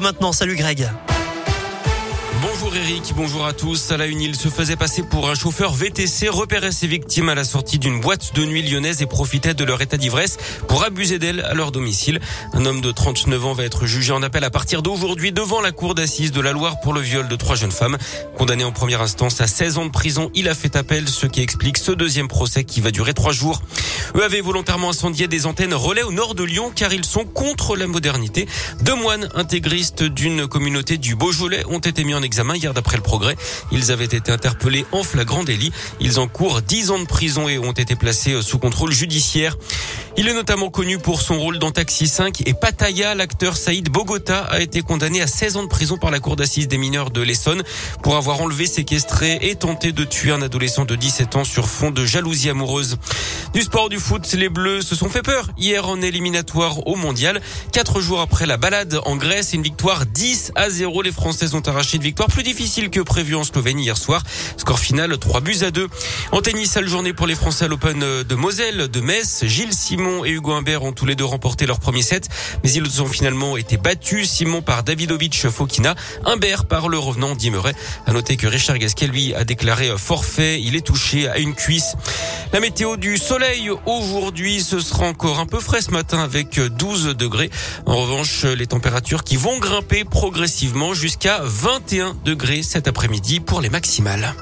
maintenant. Salut Greg. Bonjour Eric, bonjour à tous. À la se faisait passer pour un chauffeur VTC, repérait ses victimes à la sortie d'une boîte de nuit lyonnaise et profitait de leur état d'ivresse pour abuser d'elles à leur domicile. Un homme de 39 ans va être jugé en appel à partir d'aujourd'hui devant la cour d'assises de la Loire pour le viol de trois jeunes femmes. Condamné en première instance à 16 ans de prison, il a fait appel, ce qui explique ce deuxième procès qui va durer trois jours. Eux avaient volontairement incendié des antennes relais au nord de Lyon car ils sont contre la modernité. Deux moines intégristes d'une communauté du Beaujolais ont été mis en hier d'après le progrès. Ils avaient été interpellés en flagrant délit. Ils encourent 10 ans de prison et ont été placés sous contrôle judiciaire. Il est notamment connu pour son rôle dans Taxi 5 et Pattaya. L'acteur Saïd Bogota a été condamné à 16 ans de prison par la cour d'assises des mineurs de l'Essonne pour avoir enlevé, séquestré et tenté de tuer un adolescent de 17 ans sur fond de jalousie amoureuse. Du sport du foot, les Bleus se sont fait peur hier en éliminatoire au mondial. Quatre jours après la balade en Grèce, une victoire 10 à 0. Les Français ont arraché une victoire plus difficile que prévu en Slovénie hier soir. Score final 3 buts à 2. En tennis, sale journée pour les Français à l'Open de Moselle, de Metz. Gilles Simon et Hugo Humbert ont tous les deux remporté leur premier set, mais ils ont finalement été battus. Simon par Davidovic Fokina, Humbert par le revenant Dimeret. À noter que Richard Gasquet, lui, a déclaré forfait. Il est touché à une cuisse. La météo du soleil aujourd'hui, ce sera encore un peu frais ce matin avec 12 degrés. En revanche, les températures qui vont grimper progressivement jusqu'à 21 degrés cet après-midi pour les maximales.